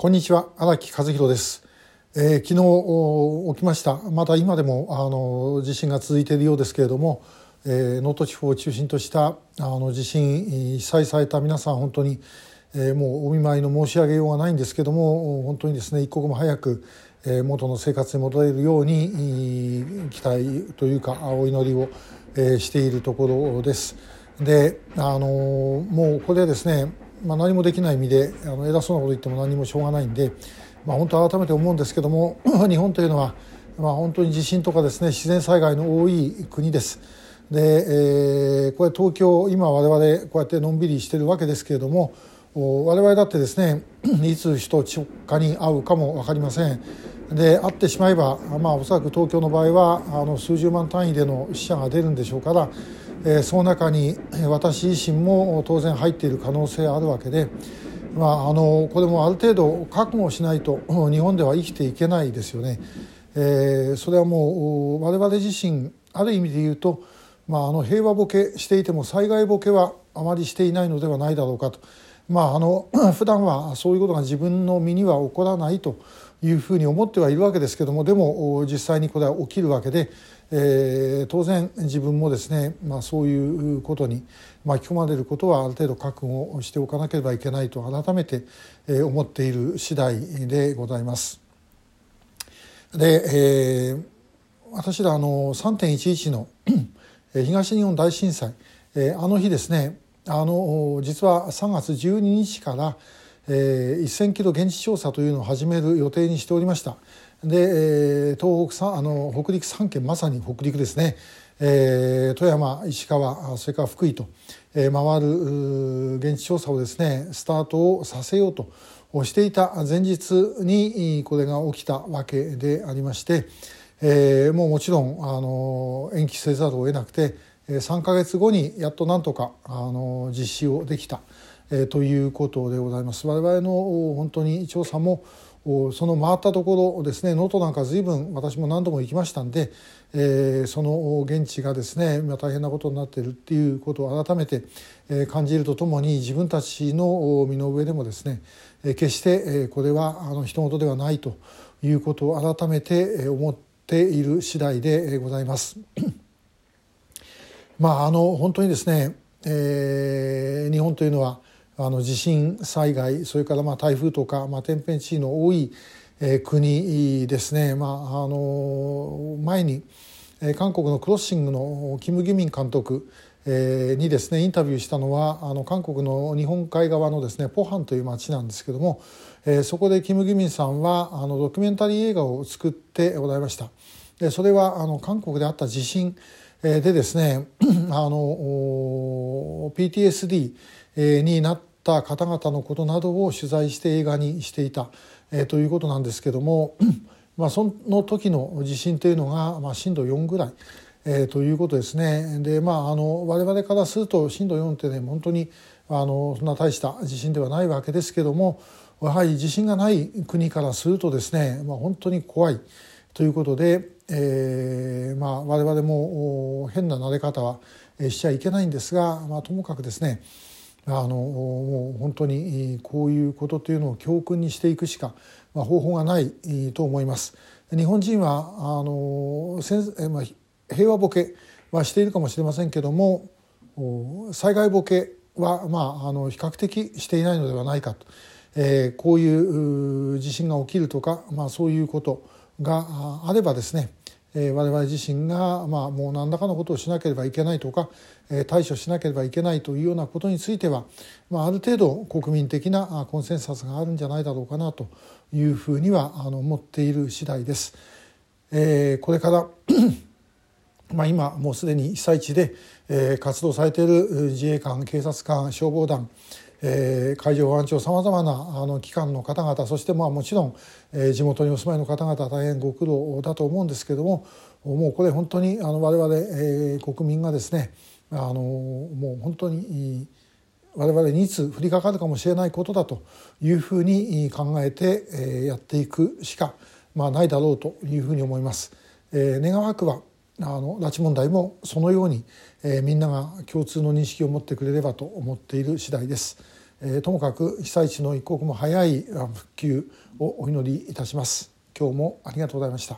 こんにちは荒木和弘です、えー、昨日起きましたまだ今でもあの地震が続いているようですけれども能登、ー、地方を中心としたあの地震被災された皆さん本当に、えー、もうお見舞いの申し上げようがないんですけども本当にですね一刻も早く、え、元の生活に戻れるように期待というかお祈りを、え、しているところです。であのもうこれですねまあ、何もできない意味であの偉そうなこと言っても何もしょうがないんで、まあ、本当改めて思うんですけども 日本というのは、まあ、本当に地震とかですね自然災害の多い国です。で、えー、これ東京今我々こうやってのんびりしてるわけですけれども我々だってですね いつ首都直下に会うかも分かりません。で会ってしまえば、まあ、おそらく東京の場合はあの数十万単位での死者が出るんでしょうからえその中に私自身も当然入っている可能性あるわけで、まあ、あのこれもある程度覚悟しないと日本では生きていけないですよね。えー、それはもう我々自身ある意味で言うと、まあ、あの平和ボケしていても災害ボケはあまりしていないのではないだろうかと。まあ、あの 普段はそういうことが自分の身には起こらないというふうに思ってはいるわけですけどもでも実際にこれは起きるわけで、えー、当然自分もですね、まあ、そういうことに巻き込まれることはある程度覚悟をしておかなければいけないと改めて思っている次第でございます。で、えー、私らあの3.11の東日本大震災あの日ですねあの実は3月12日から、えー、1,000キロ現地調査というのを始める予定にしておりました。で、えー、東北あの北陸3県まさに北陸ですね、えー、富山石川それから福井と、えー、回る現地調査をですねスタートをさせようとしていた前日にこれが起きたわけでありまして、えー、もうもちろんあの延期せざるを得なくて3か月後にやっとなんとかあの実施をできた、え、ということでございます。我々の本当に調査もその回ったところですね能登なんか随分私も何度も行きましたんで、えー、その現地がですね大変なことになっているっていうことを改めて感じるとともに自分たちの身の上でもですね決してこれはあの人事ではないということを改めて思っている次第でございます。まああの本当にですね、えー、日本というのはあの地震災害それからまあ台風とか、まあ、天変地異の多い、えー、国ですね、まあ、あの前に、えー、韓国のクロッシングのキム・ギミン監督えー、にですねインタビューしたのはあの韓国の日本海側のですねポハンという町なんですけども、えー、そこでキム・ギミンさんはあのドキュメンタリー映画を作ってございました。でそれはあの韓国であった地震でですね あの PTSD になった方々のことなどを取材して映画にしていた、えー、ということなんですけども、まあ、その時の地震というのが、まあ、震度4ぐらい、えー、ということですね。でまああの我々からすると震度4ってね本当にあのそんな大した地震ではないわけですけどもやはり地震がない国からするとですね、まあ、本当に怖いということで、えーまあ、我々も変な慣れ方はしちゃいけないんですが、まあ、ともかくですねあのもう本当にこういうことというのを教訓にしていくしか、ま、方法がないと思います。日本人はあのまあ、平和ボケはしているかもしれませんけども災害ボケは、まあ、あの比較的していないのではないかと、えー、こういう地震が起きるとか、まあ、そういうことがあればですねえ我々自身が、まあ、もう何らかのことをしなければいけないとか、え対処しなければいけないというようなことについては、まあ、ある程度国民的なコンセンサスがあるんじゃないだろうかなというふうにはあの思っている次第です。え、これから まあ今もうすでに被災地で、え、活動されている自衛官警察官消防団えー、海上保安庁さまざまなあの機関の方々そしてまあもちろん、えー、地元にお住まいの方々大変ご苦労だと思うんですけどももうこれ本当にあの我々、えー、国民がですねあのもう本当に我々にいつ降りかかるかもしれないことだというふうに考えて、えー、やっていくしか、まあ、ないだろうというふうに思います。えー、願わくはあの拉致問題もそのように、えー、みんなが共通の認識を持ってくれればと思っている次第です。えー、ともかく被災地の一刻も早い復旧をお祈りいたします今日もありがとうございました